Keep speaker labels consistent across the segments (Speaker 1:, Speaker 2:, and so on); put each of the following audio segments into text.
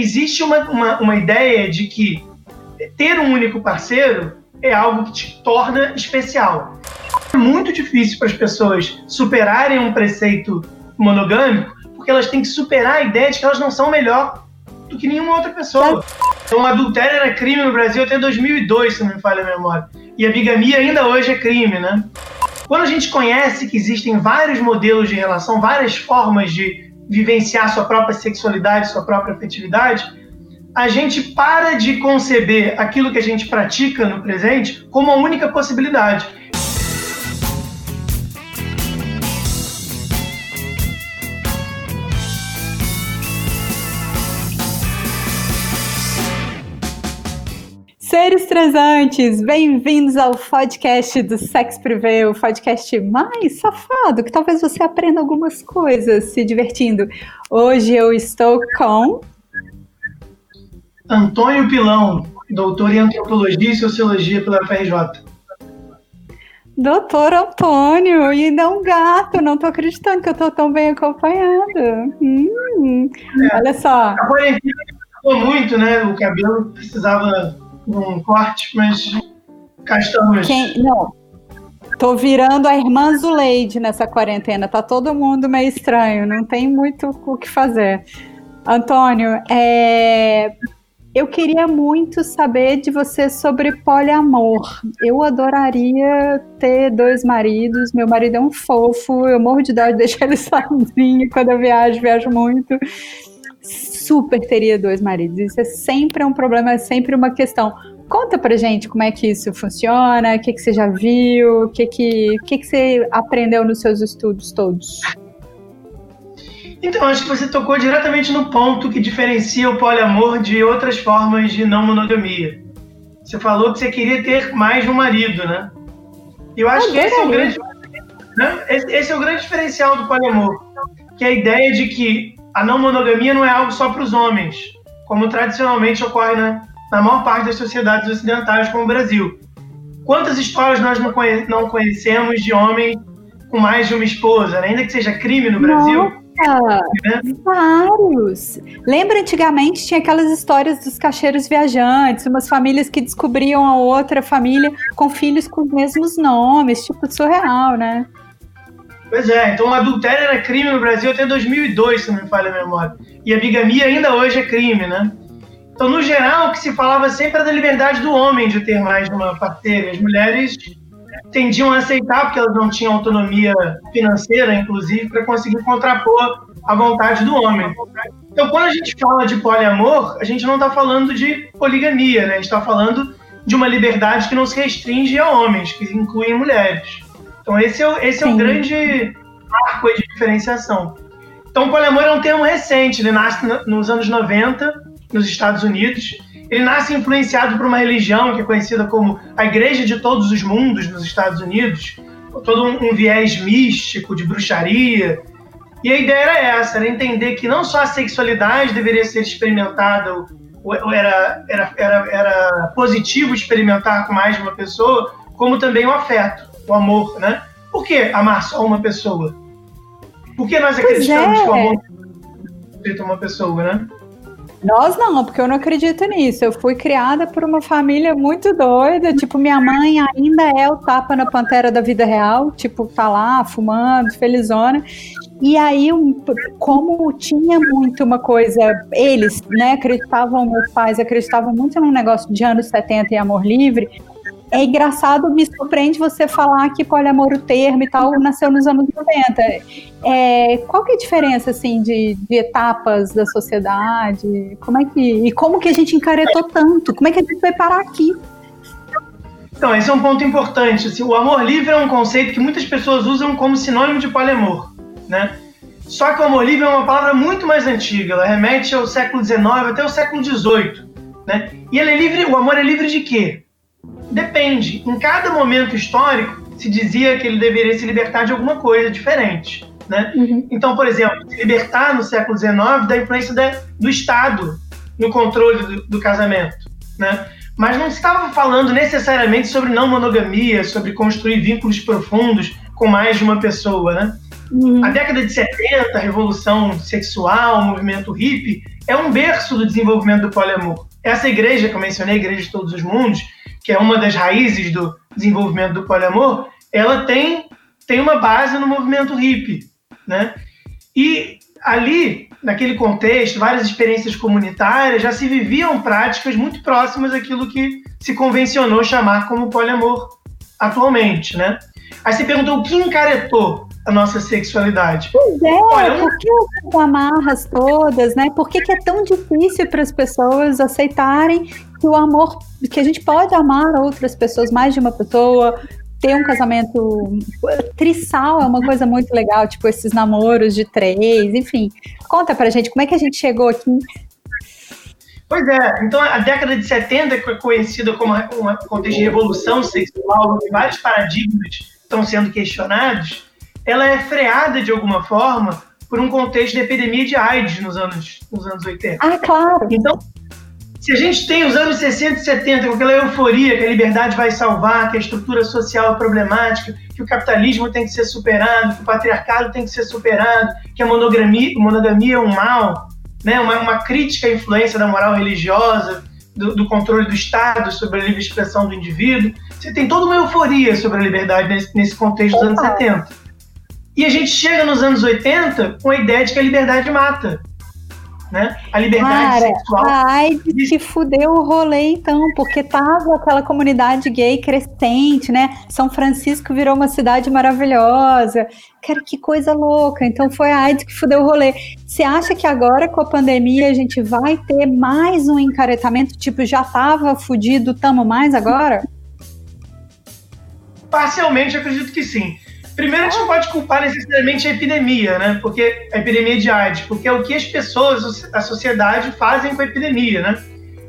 Speaker 1: existe uma, uma, uma ideia de que ter um único parceiro é algo que te torna especial. É muito difícil para as pessoas superarem um preceito monogâmico, porque elas têm que superar a ideia de que elas não são melhor do que nenhuma outra pessoa. Então, adultério era crime no Brasil até 2002, se não me falha a memória. E a bigamia ainda hoje é crime, né? Quando a gente conhece que existem vários modelos de relação, várias formas de vivenciar sua própria sexualidade, sua própria afetividade, a gente para de conceber aquilo que a gente pratica no presente como a única possibilidade.
Speaker 2: Seres transantes, bem-vindos ao podcast do Sex Privé, o podcast mais safado, que talvez você aprenda algumas coisas se divertindo. Hoje eu estou com
Speaker 1: Antônio Pilão, doutor em antropologia e sociologia pela FRJ.
Speaker 2: Doutor Antônio, e ainda é um gato, não estou acreditando que eu estou tão bem acompanhado. Hum, é, olha só.
Speaker 1: A quarentena muito, né? O cabelo precisava um corte, mas estamos.
Speaker 2: Quem, não, tô virando a irmã Zuleide nessa quarentena. Tá todo mundo meio estranho, não tem muito o que fazer. Antônio, é, eu queria muito saber de você sobre poliamor. Eu adoraria ter dois maridos. Meu marido é um fofo, eu morro de dó de deixar ele sozinho quando eu viajo, viajo muito super teria dois maridos. Isso é sempre um problema, é sempre uma questão. Conta pra gente como é que isso funciona, o que, que você já viu, o que, que, o que, que você aprendeu nos seus estudos todos.
Speaker 1: Então, acho que você tocou diretamente no ponto que diferencia o poliamor de outras formas de não monogamia. Você falou que você queria ter mais de um marido, né? Eu acho que esse é o grande, né? esse é o grande diferencial do poliamor, que é a ideia de que a não monogamia não é algo só para os homens, como tradicionalmente ocorre na, na maior parte das sociedades ocidentais, como o Brasil. Quantas histórias nós não, conhe não conhecemos de homens com mais de uma esposa, né? ainda que seja crime no Brasil?
Speaker 2: Nossa, né? Vários. Lembra antigamente tinha aquelas histórias dos cacheiros viajantes, umas famílias que descobriam a outra família com filhos com os mesmos nomes, tipo surreal, né?
Speaker 1: Pois é, então o adultério era crime no Brasil até 2002, se não me falha a memória. E a bigamia ainda hoje é crime, né? Então, no geral, o que se falava sempre era da liberdade do homem de ter mais de uma parceira. As mulheres tendiam a aceitar, porque elas não tinham autonomia financeira, inclusive, para conseguir contrapor a vontade do homem. Então, quando a gente fala de poliamor, a gente não está falando de poligamia, né? A gente está falando de uma liberdade que não se restringe a homens, que incluem mulheres. Então esse é, o, esse é o grande marco de diferenciação. Então o poliamor é um termo recente, ele nasce nos anos 90 nos Estados Unidos. Ele nasce influenciado por uma religião que é conhecida como a Igreja de Todos os Mundos nos Estados Unidos, todo um, um viés místico de bruxaria. E a ideia era essa, era entender que não só a sexualidade deveria ser experimentada, era, era, era, era positivo experimentar com mais de uma pessoa, como também o afeto o amor, né? Por que amar só uma pessoa? Por que nós acreditamos é. que o amor é uma pessoa, né?
Speaker 2: Nós não, porque eu não acredito nisso. Eu fui criada por uma família muito doida. Tipo, minha mãe ainda é o tapa na pantera da vida real. Tipo, tá lá fumando, felizona. E aí, como tinha muito uma coisa, eles, né, acreditavam, meus pais acreditavam muito num negócio de anos 70 e amor livre, é engraçado, me surpreende você falar que poliamor, o termo e tal, nasceu nos anos 90. É, qual que é a diferença, assim, de, de, etapas da sociedade? Como é que, e como que a gente encaretou tanto? Como é que a gente vai parar aqui?
Speaker 1: Então, esse é um ponto importante. Assim, o amor livre é um conceito que muitas pessoas usam como sinônimo de poliamor, né? Só que o amor livre é uma palavra muito mais antiga. Ela remete ao século XIX até o século XVIII, né? E ele é livre, o amor é livre de quê? Depende. Em cada momento histórico, se dizia que ele deveria se libertar de alguma coisa diferente. Né? Uhum. Então, por exemplo, se libertar no século XIX da influência da, do Estado no controle do, do casamento. Né? Mas não estava falando necessariamente sobre não monogamia, sobre construir vínculos profundos com mais de uma pessoa. Né? Uhum. A década de 70, a revolução sexual, o movimento hippie, é um berço do desenvolvimento do poliamor. Essa igreja que eu mencionei, a Igreja de Todos os Mundos, que é uma das raízes do desenvolvimento do poliamor, ela tem, tem uma base no movimento hippie, né? E ali, naquele contexto, várias experiências comunitárias, já se viviam práticas muito próximas daquilo que se convencionou chamar como poliamor atualmente, né? Aí você perguntou o que encaretou a nossa sexualidade.
Speaker 2: Pois é, Olha, por que essas amarras todas, né? Por que, que é tão difícil para as pessoas aceitarem que o amor, que a gente pode amar outras pessoas, mais de uma pessoa, ter um casamento trissal é uma coisa muito legal, tipo esses namoros de três, enfim. Conta pra gente como é que a gente chegou aqui.
Speaker 1: Pois é, então a década de 70, que é conhecida como um contexto de revolução sexual, onde vários paradigmas estão sendo questionados, ela é freada de alguma forma por um contexto de epidemia de AIDS nos anos, nos anos 80.
Speaker 2: Ah, claro.
Speaker 1: Então, se a gente tem os anos 60 e 70 com aquela euforia que a liberdade vai salvar, que a estrutura social é problemática, que o capitalismo tem que ser superado, que o patriarcado tem que ser superado, que a monogamia, monogamia é um mal, né? uma, uma crítica à influência da moral religiosa, do, do, controle do Estado sobre a livre expressão do indivíduo. Você tem toda uma euforia sobre a liberdade nesse, nesse contexto dos anos 70. E a gente chega nos anos 80 com a ideia de que a liberdade mata né? A liberdade Cara, sexual. A
Speaker 2: AIDS que fudeu o rolê, então, porque tava aquela comunidade gay crescente, né? São Francisco virou uma cidade maravilhosa. Cara, que coisa louca. Então foi a AIDS que fudeu o rolê. Você acha que agora com a pandemia a gente vai ter mais um encaretamento? Tipo, já tava fudido, tamo mais agora?
Speaker 1: Parcialmente, acredito que sim. Primeiro, a gente não pode culpar necessariamente a epidemia, né? Porque a epidemia de AIDS, porque é o que as pessoas, a sociedade fazem com a epidemia, né?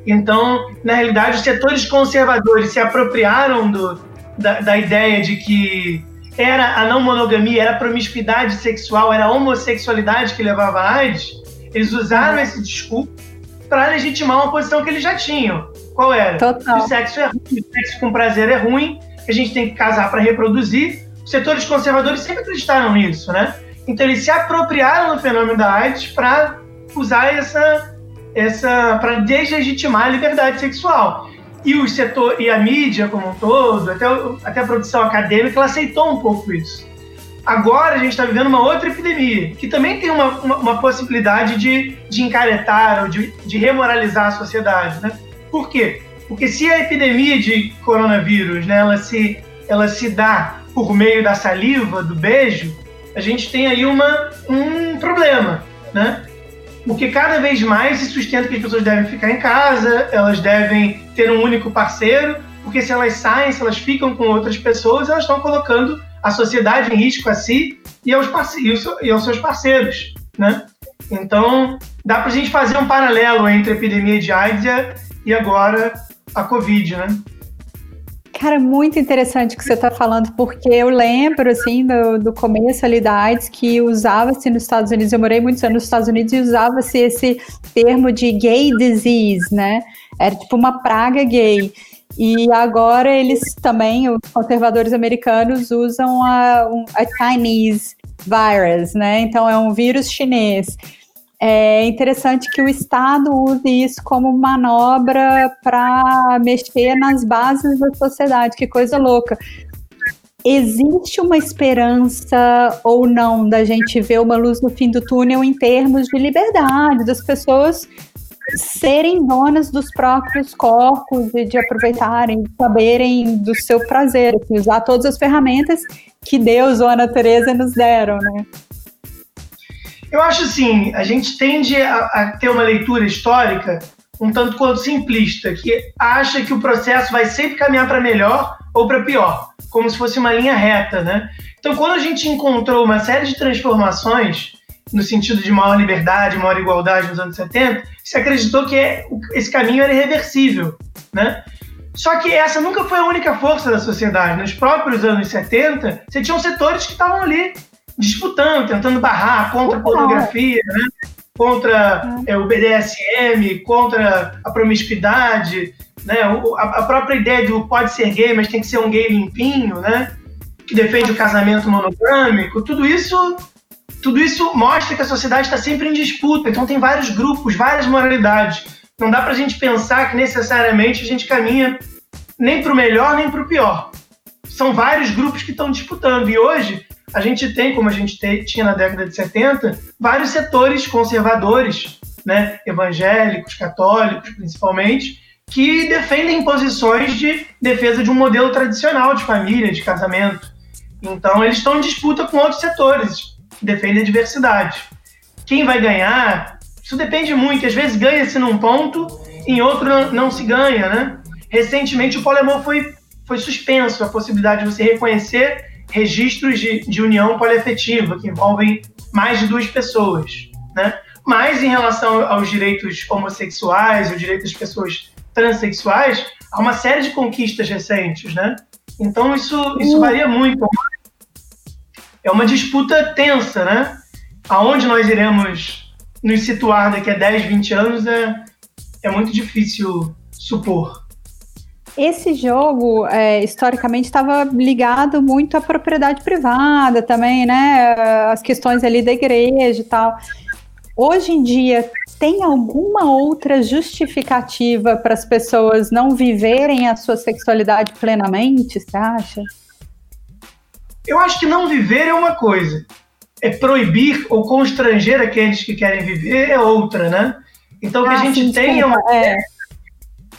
Speaker 1: Então, na realidade, os setores conservadores se apropriaram do, da, da ideia de que era a não monogamia, era a promiscuidade sexual, era a homossexualidade que levava a AIDS. Eles usaram uhum. esse discurso para legitimar uma posição que eles já tinham. Qual era?
Speaker 2: Total.
Speaker 1: o sexo é ruim, o sexo com prazer é ruim, que a gente tem que casar para reproduzir setores conservadores sempre acreditaram nisso, né? Então eles se apropriaram do fenômeno da AIDS para usar essa, essa para deslegitimar a liberdade sexual. E o setor e a mídia como um todo, até, até a produção acadêmica, ela aceitou um pouco isso. Agora a gente está vivendo uma outra epidemia, que também tem uma, uma, uma possibilidade de, de encaretar ou de, de remoralizar a sociedade, né? Por quê? Porque se a epidemia de coronavírus, né, ela se, ela se dá por meio da saliva, do beijo, a gente tem aí uma, um problema, né? Porque cada vez mais se sustenta que as pessoas devem ficar em casa, elas devem ter um único parceiro, porque se elas saem, se elas ficam com outras pessoas, elas estão colocando a sociedade em risco a si e aos, e aos seus parceiros, né? Então, dá para a gente fazer um paralelo entre a epidemia de AIDS e agora a Covid, né?
Speaker 2: Cara, muito interessante o que você está falando, porque eu lembro, assim, do, do começo ali da AIDS, que usava-se nos Estados Unidos, eu morei muitos anos nos Estados Unidos, e usava-se esse termo de gay disease, né? Era tipo uma praga gay. E agora eles também, os conservadores americanos, usam a, a Chinese virus, né? Então é um vírus chinês. É interessante que o Estado use isso como manobra para mexer nas bases da sociedade, que coisa louca. Existe uma esperança ou não da gente ver uma luz no fim do túnel em termos de liberdade, das pessoas serem donas dos próprios corpos e de aproveitarem, saberem do seu prazer, assim, usar todas as ferramentas que Deus ou a natureza nos deram, né?
Speaker 1: Eu acho assim, a gente tende a, a ter uma leitura histórica um tanto quanto simplista, que acha que o processo vai sempre caminhar para melhor ou para pior, como se fosse uma linha reta, né? Então, quando a gente encontrou uma série de transformações no sentido de maior liberdade, maior igualdade nos anos 70, se acreditou que esse caminho era irreversível, né? Só que essa nunca foi a única força da sociedade. Nos próprios anos 70, você tinha setores que estavam ali disputando, tentando barrar contra a pornografia, né? contra é, o BDSM, contra a promiscuidade, né? a, própria ideia de pode ser gay, mas tem que ser um gay limpinho, né? que defende o casamento monogâmico, tudo isso tudo isso mostra que a sociedade está sempre em disputa, então tem vários grupos, várias moralidades. Não dá para a gente pensar que necessariamente a gente caminha nem para o melhor nem para o pior. São vários grupos que estão disputando. E hoje a gente tem, como a gente tinha na década de 70, vários setores conservadores, né, evangélicos, católicos principalmente, que defendem posições de defesa de um modelo tradicional de família, de casamento. Então eles estão em disputa com outros setores que defendem a diversidade. Quem vai ganhar? Isso depende muito. Às vezes ganha-se num ponto, em outro não, se ganha, né? Recentemente o poliamor foi, foi suspenso, a possibilidade de você reconhecer registros de, de união poliafetiva, que envolvem mais de duas pessoas. Né? Mas em relação aos direitos homossexuais, os direitos das pessoas transexuais, há uma série de conquistas recentes. Né? Então isso, isso uh. varia muito. É uma disputa tensa, né? Aonde nós iremos nos situar daqui a 10, 20 anos é, é muito difícil supor.
Speaker 2: Esse jogo, é, historicamente, estava ligado muito à propriedade privada também, né? As questões ali da igreja e tal. Hoje em dia, tem alguma outra justificativa para as pessoas não viverem a sua sexualidade plenamente, você acha?
Speaker 1: Eu acho que não viver é uma coisa. É proibir ou constranger aqueles que querem viver é outra, né? Então, o que ah, a gente sim, tem é uma. É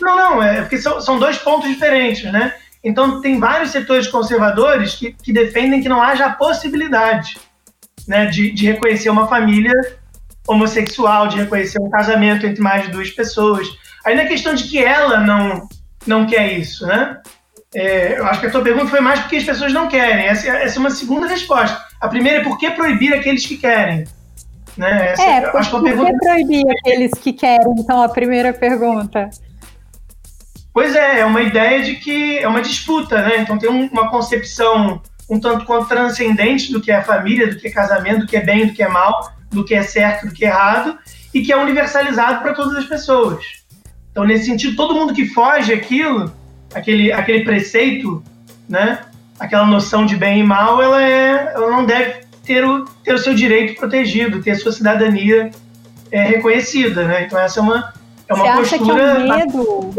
Speaker 1: não, não, é porque são, são dois pontos diferentes, né? Então, tem vários setores conservadores que, que defendem que não haja a possibilidade né, de, de reconhecer uma família homossexual, de reconhecer um casamento entre mais de duas pessoas. Aí não é questão de que ela não, não quer isso, né? É, eu acho que a tua pergunta foi mais porque as pessoas não querem. Essa, essa é uma segunda resposta. A primeira é por que proibir aqueles que querem?
Speaker 2: Né? Essa, é, por, acho que, por que proibir aqueles que querem? Então, a primeira pergunta.
Speaker 1: Pois é, é uma ideia de que é uma disputa, né? Então tem um, uma concepção um tanto quanto transcendente do que é família, do que é casamento, do que é bem, do que é mal, do que é certo, do que é errado, e que é universalizado para todas as pessoas. Então, nesse sentido, todo mundo que foge aquilo, aquele, aquele preceito, né? Aquela noção de bem e mal, ela, é, ela não deve ter o, ter o seu direito protegido, ter a sua cidadania é, reconhecida, né? Então essa é uma, é uma
Speaker 2: Você postura... Acha que é um medo...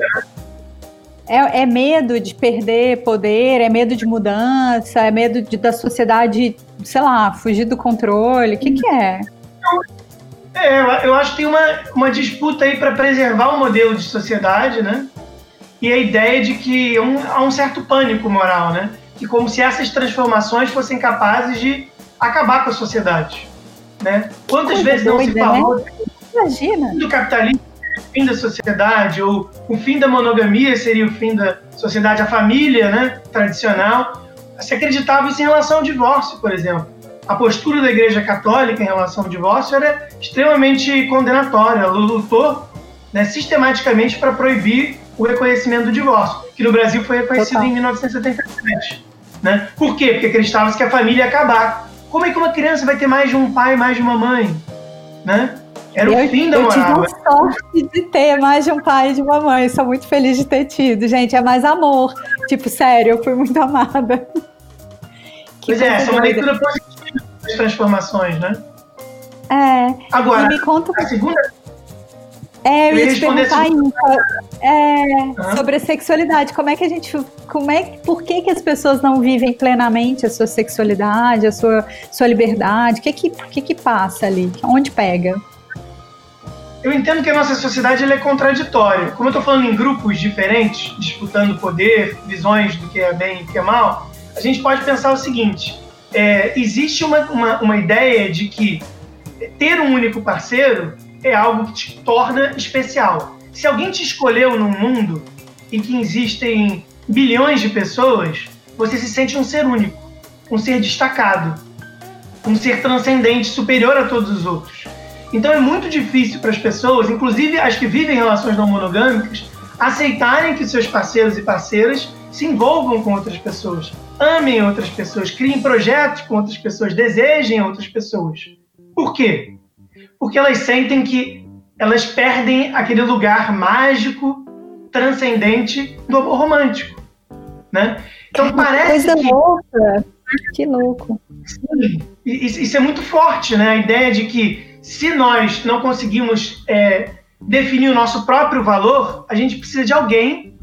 Speaker 2: É, é, medo de perder poder, é medo de mudança, é medo de, da sociedade, sei lá, fugir do controle? O que, que é?
Speaker 1: É, eu acho que tem uma, uma disputa aí para preservar o modelo de sociedade, né? E a ideia de que um, há um certo pânico moral, né? Que como se essas transformações fossem capazes de acabar com a sociedade, né? Quantas vezes não se falou né? Imagina. do capitalismo fim da sociedade, ou o fim da monogamia seria o fim da sociedade, a família né, tradicional. Se acreditava isso em relação ao divórcio, por exemplo. A postura da Igreja Católica em relação ao divórcio era extremamente condenatória. Ela lutou né, sistematicamente para proibir o reconhecimento do divórcio, que no Brasil foi reconhecido Total. em 1977. Né? Por quê? Porque acreditava-se que a família ia acabar. Como é que uma criança vai ter mais de um pai, mais de uma mãe? Né? Era o fim da moral.
Speaker 2: Eu tive a sorte de ter mais de um pai e de uma mãe. Sou muito feliz de ter tido. Gente, é mais amor. Tipo, sério, eu fui muito amada.
Speaker 1: Que pois é, essa é uma leitura positiva das transformações, né?
Speaker 2: É.
Speaker 1: Agora,
Speaker 2: me conta...
Speaker 1: a segunda...
Speaker 2: É, eu ia te perguntar ainda é, sobre a sexualidade. Como é que a gente. Como é, por que, que as pessoas não vivem plenamente a sua sexualidade, a sua, sua liberdade? O que que, que que passa ali? Onde pega?
Speaker 1: Eu entendo que a nossa sociedade é contraditória. Como eu estou falando em grupos diferentes, disputando poder, visões do que é bem e do que é mal, a gente pode pensar o seguinte: é, existe uma, uma, uma ideia de que ter um único parceiro é algo que te torna especial. Se alguém te escolheu num mundo em que existem bilhões de pessoas, você se sente um ser único, um ser destacado, um ser transcendente, superior a todos os outros. Então é muito difícil para as pessoas, inclusive as que vivem relações não monogâmicas, aceitarem que seus parceiros e parceiras se envolvam com outras pessoas, amem outras pessoas, criem projetos com outras pessoas, desejem outras pessoas. Por quê? Porque elas sentem que elas perdem aquele lugar mágico, transcendente do amor romântico, né?
Speaker 2: Então parece Coisa que louca. Que louco.
Speaker 1: Sim, isso é muito forte, né? A ideia de que se nós não conseguimos é, definir o nosso próprio valor, a gente precisa de alguém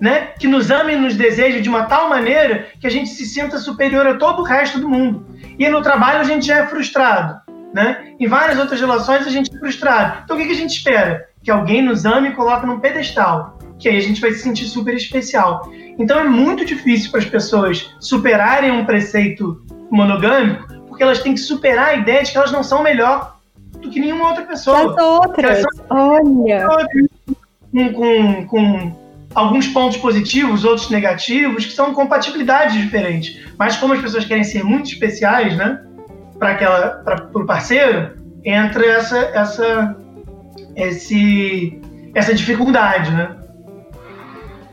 Speaker 1: né, que nos ame e nos deseje de uma tal maneira que a gente se sinta superior a todo o resto do mundo. E no trabalho a gente já é frustrado. Né? Em várias outras relações a gente é frustrado. Então o que a gente espera? Que alguém nos ame e coloque num pedestal. Que aí a gente vai se sentir super especial. Então é muito difícil para as pessoas superarem um preceito monogâmico, porque elas têm que superar a ideia de que elas não são melhor do que nenhuma outra pessoa.
Speaker 2: As outras, olha.
Speaker 1: Com, com, com alguns pontos positivos, outros negativos, que são compatibilidades diferentes. Mas como as pessoas querem ser muito especiais, né, para aquela, para o parceiro, entra essa, essa, esse, essa dificuldade, né?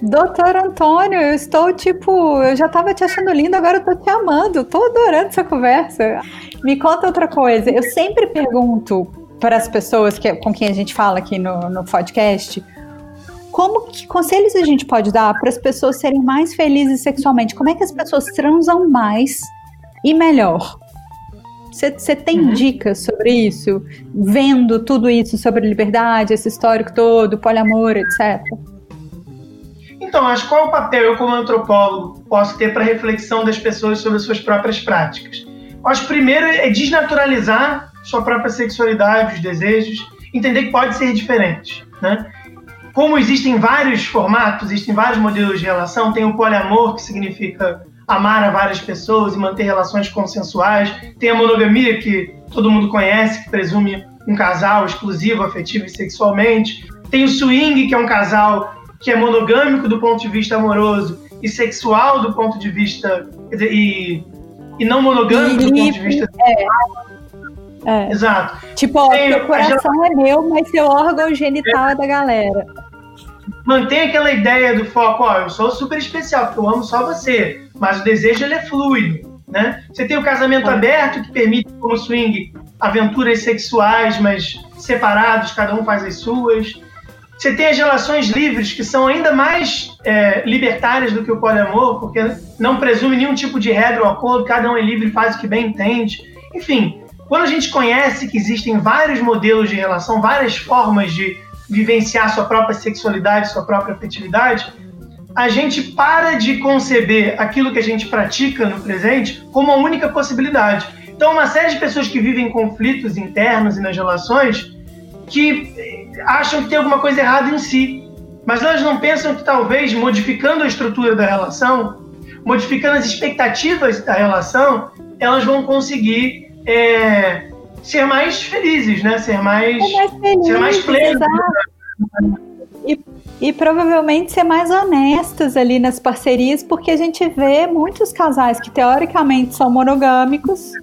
Speaker 2: Doutor Antônio, eu estou tipo, eu já estava te achando lindo, agora eu tô te amando, estou adorando essa conversa. Me conta outra coisa. Eu sempre pergunto para as pessoas que, com quem a gente fala aqui no, no podcast como que conselhos a gente pode dar para as pessoas serem mais felizes sexualmente? Como é que as pessoas transam mais e melhor? Você tem uhum. dicas sobre isso? Vendo tudo isso sobre liberdade, esse histórico todo, poliamor, etc.
Speaker 1: Então, acho qual é o papel eu, como antropólogo, posso ter para reflexão das pessoas sobre as suas próprias práticas? Acho primeiro é desnaturalizar sua própria sexualidade, os desejos, entender que pode ser diferente, né? como existem vários formatos, existem vários modelos de relação, tem o poliamor, que significa amar a várias pessoas e manter relações consensuais, tem a monogamia, que todo mundo conhece, que presume um casal exclusivo, afetivo e sexualmente, tem o swing, que é um casal que é monogâmico do ponto de vista amoroso e sexual do ponto de vista. Dizer, e, e não monogâmico e, do ponto de vista. É.
Speaker 2: É. Exato. Tipo, ó, Tem, seu coração é meu, mas seu órgão genital é, é da galera.
Speaker 1: Mantém aquela ideia do foco, ó, eu sou super especial, porque eu amo só você, mas o desejo ele é fluido, né? Você tem o casamento é. aberto, que permite, como swing, aventuras sexuais, mas separados, cada um faz as suas. Você tem as relações livres, que são ainda mais é, libertárias do que o poliamor, porque não presume nenhum tipo de regra ou acordo, cada um é livre faz o que bem entende. Enfim, quando a gente conhece que existem vários modelos de relação, várias formas de vivenciar sua própria sexualidade, sua própria afetividade, a gente para de conceber aquilo que a gente pratica no presente como a única possibilidade. Então, uma série de pessoas que vivem conflitos internos e nas relações que acham que tem alguma coisa errada em si, mas elas não pensam que talvez modificando a estrutura da relação, modificando as expectativas da relação, elas vão conseguir é, ser mais felizes, né? Ser mais, ser mais, feliz, ser mais plenos.
Speaker 2: E, e provavelmente ser mais honestas ali nas parcerias, porque a gente vê muitos casais que teoricamente são monogâmicos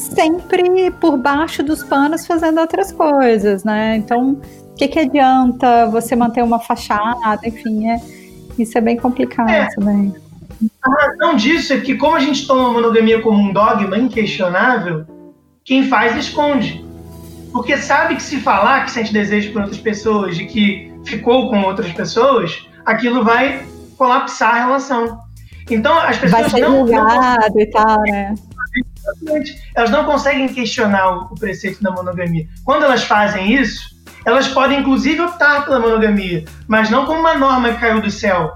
Speaker 2: sempre por baixo dos panos fazendo outras coisas, né? Então, o que, que adianta você manter uma fachada? Enfim, é, isso é bem complicado é. também.
Speaker 1: A razão disso é que, como a gente toma a monogamia como um dogma inquestionável, quem faz esconde. Porque sabe que se falar que sente desejo por outras pessoas, de que ficou com outras pessoas, aquilo vai colapsar a relação. Então as pessoas
Speaker 2: vai ser
Speaker 1: não,
Speaker 2: não e tal, né?
Speaker 1: Elas não conseguem questionar o preceito da monogamia. Quando elas fazem isso, elas podem inclusive optar pela monogamia, mas não como uma norma que caiu do céu,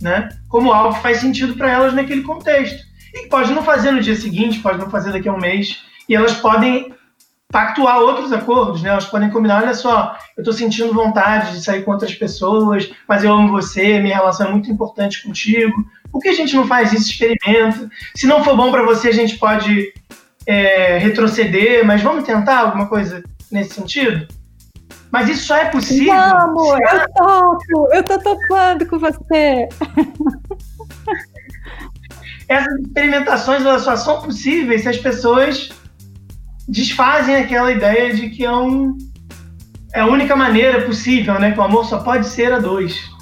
Speaker 1: né? Como algo que faz sentido para elas naquele contexto. E pode não fazer no dia seguinte, pode não fazer daqui a um mês, e elas podem pactuar outros acordos, né? Elas podem combinar, olha só, eu estou sentindo vontade de sair com outras pessoas, mas eu amo você, minha relação é muito importante contigo. Por que a gente não faz isso, experimenta? Se não for bom para você, a gente pode é, retroceder, mas vamos tentar alguma coisa nesse sentido? Mas isso só é possível.
Speaker 2: Vamos, eu toco, eu tô topando com você.
Speaker 1: Essas experimentações elas só são possíveis se as pessoas desfazem aquela ideia de que é, um, é a única maneira possível, né? Que o amor só pode ser a dois.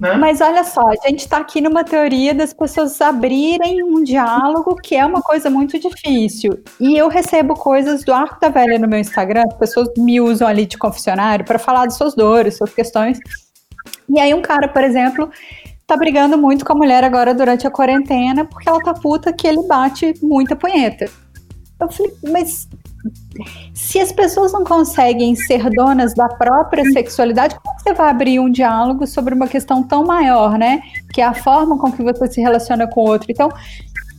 Speaker 2: Né? Mas olha só, a gente está aqui numa teoria das pessoas abrirem um diálogo que é uma coisa muito difícil. E eu recebo coisas do Arco da Velha no meu Instagram, as pessoas me usam ali de confessionário para falar de suas dores, suas questões. E aí um cara, por exemplo, tá brigando muito com a mulher agora durante a quarentena porque ela tá puta que ele bate muita punheta. Eu falei, mas se as pessoas não conseguem ser donas da própria sexualidade, você vai abrir um diálogo sobre uma questão tão maior, né? Que é a forma com que você se relaciona com o outro. Então,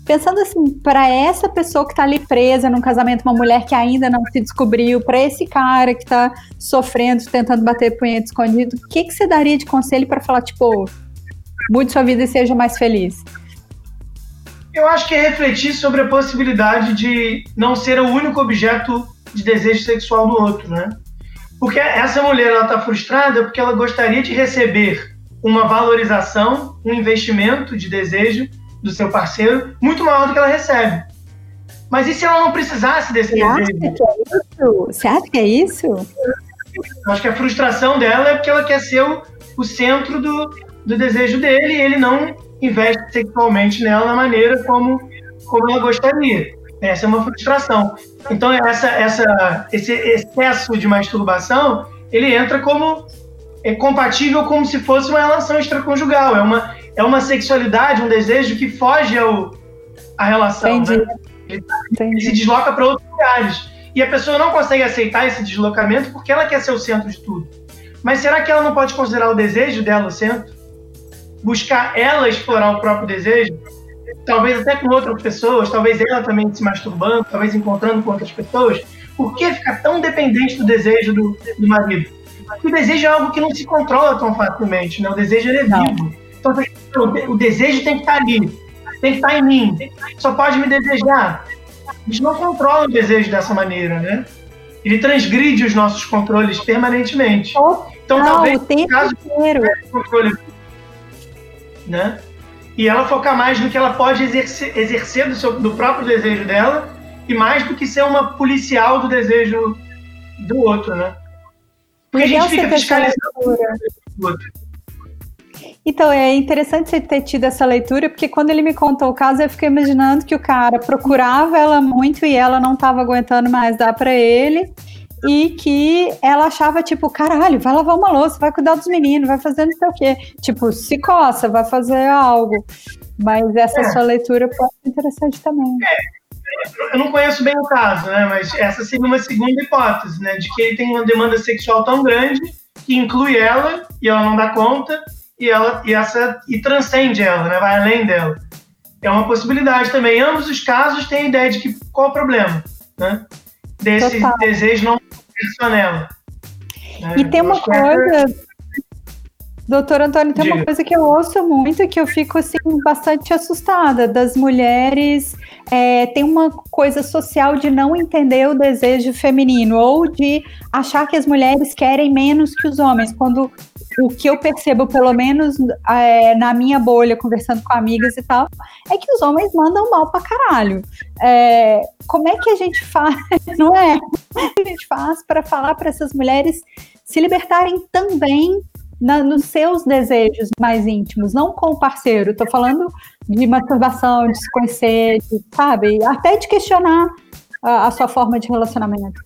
Speaker 2: pensando assim, para essa pessoa que está ali presa num casamento, uma mulher que ainda não se descobriu, para esse cara que está sofrendo, tentando bater punheta escondido, o que, que você daria de conselho para falar, tipo, mude sua vida e seja mais feliz?
Speaker 1: Eu acho que é refletir sobre a possibilidade de não ser o único objeto de desejo sexual do outro, né? Porque essa mulher ela está frustrada porque ela gostaria de receber uma valorização, um investimento de desejo do seu parceiro muito maior do que ela recebe. Mas e se ela não precisasse desse
Speaker 2: Você
Speaker 1: desejo?
Speaker 2: Acha que é isso? Você acha que é isso?
Speaker 1: Eu acho que a frustração dela é porque ela quer ser o, o centro do, do desejo dele e ele não investe sexualmente nela da maneira como, como ela gostaria. Essa é uma frustração. Então, essa, essa, esse excesso de masturbação, ele entra como é compatível como se fosse uma relação extraconjugal. É uma, é uma sexualidade, um desejo que foge ao, à relação.
Speaker 2: Entendi.
Speaker 1: Né? Ele, ele se desloca para outros lugares. E a pessoa não consegue aceitar esse deslocamento porque ela quer ser o centro de tudo. Mas será que ela não pode considerar o desejo dela o centro? Buscar ela explorar o próprio desejo? Talvez até com outras pessoas, talvez ela também se masturbando, talvez encontrando com outras pessoas. Por que ficar tão dependente do desejo do, do marido? Porque o desejo é algo que não se controla tão facilmente, né? O desejo ele é vivo. Então, o desejo tem que estar ali, tem que estar em mim. Só pode me desejar. A gente não controla o desejo dessa maneira, né? Ele transgride os nossos controles permanentemente. Então,
Speaker 2: Não,
Speaker 1: talvez
Speaker 2: o tempo
Speaker 1: no caso
Speaker 2: inteiro.
Speaker 1: controle, né? E ela focar mais no que ela pode exercer, exercer do, seu, do próprio desejo dela e mais do que ser uma policial do desejo do outro, né? Porque a
Speaker 2: Legal
Speaker 1: gente fica fiscalizando o outro.
Speaker 2: Então, é interessante você ter tido essa leitura, porque quando ele me contou o caso, eu fiquei imaginando que o cara procurava ela muito e ela não estava aguentando mais dar para ele. E que ela achava, tipo, caralho, vai lavar uma louça, vai cuidar dos meninos, vai fazer não sei o quê. Tipo, se coça, vai fazer algo. Mas essa
Speaker 1: É.
Speaker 2: sua leitura pode ser interessante também.
Speaker 1: Eu não conheço bem o caso, né? Mas essa seria uma segunda hipótese, né? De que ele tem uma demanda sexual tão grande que inclui ela e ela não dá conta e ela e essa e transcende ela, né? Vai além dela. É uma possibilidade também. Em ambos os casos tem a ideia de que qual o problema, né? Desse
Speaker 2: Total.
Speaker 1: desejo não
Speaker 2: E tem uma
Speaker 1: essa-
Speaker 2: coisa, doutor Antônio, tem uma
Speaker 1: Diga.
Speaker 2: coisa que eu ouço muito e que eu fico assim bastante assustada das mulheres. é, tem uma coisa social de não entender o desejo feminino ou de achar que as mulheres querem menos que os homens, quando o que eu percebo, pelo menos é, na minha bolha, conversando com amigas e tal, é que os homens mandam mal pra caralho. É, como é que a gente faz, não é? Como é que a gente faz para falar para essas mulheres se libertarem também na- nos seus desejos mais íntimos, não com o parceiro. Tô falando de masturbação, de se conhecer, de, sabe? Até de questionar a, a sua forma de relacionamento.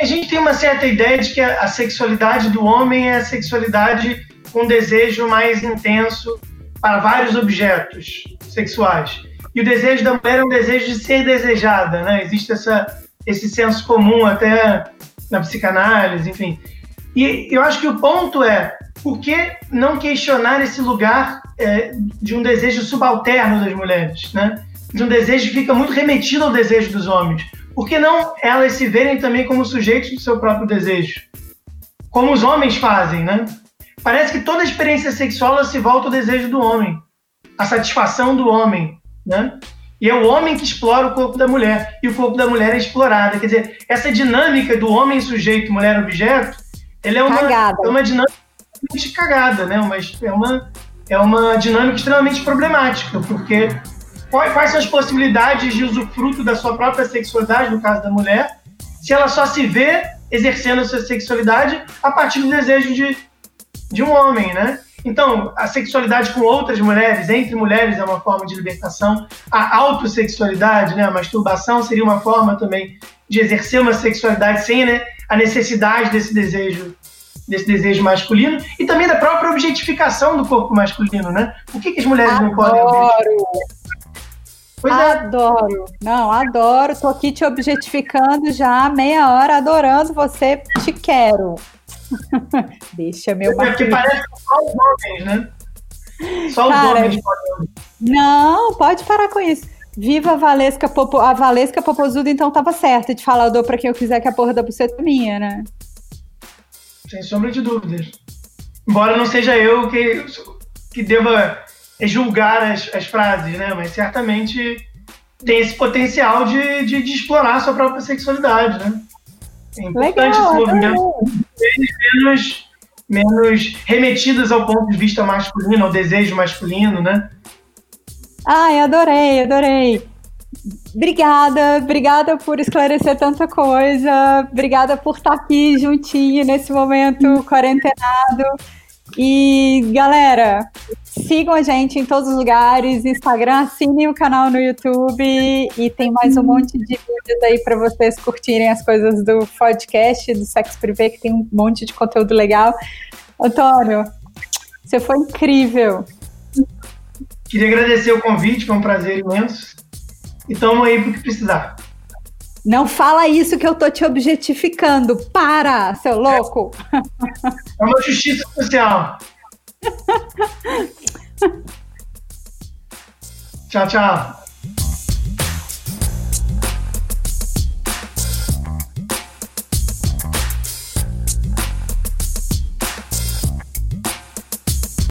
Speaker 1: A gente tem uma certa ideia de que a, a sexualidade do homem é a sexualidade com desejo mais intenso para vários objetos sexuais. E o desejo da mulher é um desejo de ser desejada, né? Existe essa, esse senso comum até na psicanálise, enfim. E eu acho que o ponto é por que não questionar esse lugar é, de um desejo subalterno das mulheres, né? De um desejo que fica muito remetido ao desejo dos homens. Por que não elas se verem também como sujeitos do seu próprio desejo? Como os homens fazem, né? Parece que toda experiência sexual se volta ao desejo do homem, a satisfação do homem, né? E é o homem que explora o corpo da mulher, e o corpo da mulher é explorado. Quer dizer, essa dinâmica do homem sujeito, mulher objeto, ela é uma,
Speaker 2: Cagada.
Speaker 1: é uma dinâmica extremamente cagada, né? Mas é uma, é uma dinâmica extremamente problemática, porque quais, quais são as possibilidades de usufruto da sua própria sexualidade, no caso da mulher, se ela só se vê exercendo a sua sexualidade a partir do desejo de, de um homem, né? Então, a sexualidade com outras mulheres, entre mulheres, é uma forma de libertação. A autossexualidade, né, a masturbação, seria uma forma também de exercer uma sexualidade sem né, a necessidade desse desejo desse desejo masculino e também da própria objetificação do corpo masculino, né? Por que, que as mulheres
Speaker 2: adoro.
Speaker 1: não podem
Speaker 2: Pois é. adoro. Não, adoro. Tô aqui te objetificando já meia hora, adorando você. Te quero. Deixa meu.
Speaker 1: É porque parece só os homens, né? Só os Cara, homens podem.
Speaker 2: Não, pode parar com isso. Viva a Valesca Popo... A Valesca Popozuda, então tava certa de falar, eu dou pra quem eu quiser que a porra da buceta é minha, né?
Speaker 1: Sem sombra de dúvidas. Embora não seja eu que, que deva julgar as, as frases, né? Mas certamente tem esse potencial de, de, de explorar a sua própria sexualidade, né? É importante Legal, esse movimento menos, menos remetidos ao ponto de vista masculino, ao desejo masculino, né?
Speaker 2: Ai, adorei, adorei. Obrigada, obrigada por esclarecer tanta coisa, obrigada por estar aqui juntinho nesse momento quarentenado. E galera, sigam a gente em todos os lugares, Instagram, assinem o canal no YouTube e tem mais um monte de vídeos aí para vocês curtirem as coisas do podcast, do Sexo Privé, que tem um monte de conteúdo legal. Antônio, você foi incrível.
Speaker 1: Queria agradecer o convite, foi um prazer imenso. E tamo aí pro que precisar.
Speaker 2: Não fala isso que eu tô te objetificando. Para, seu louco.
Speaker 1: É uma justiça social. Tchau, tchau.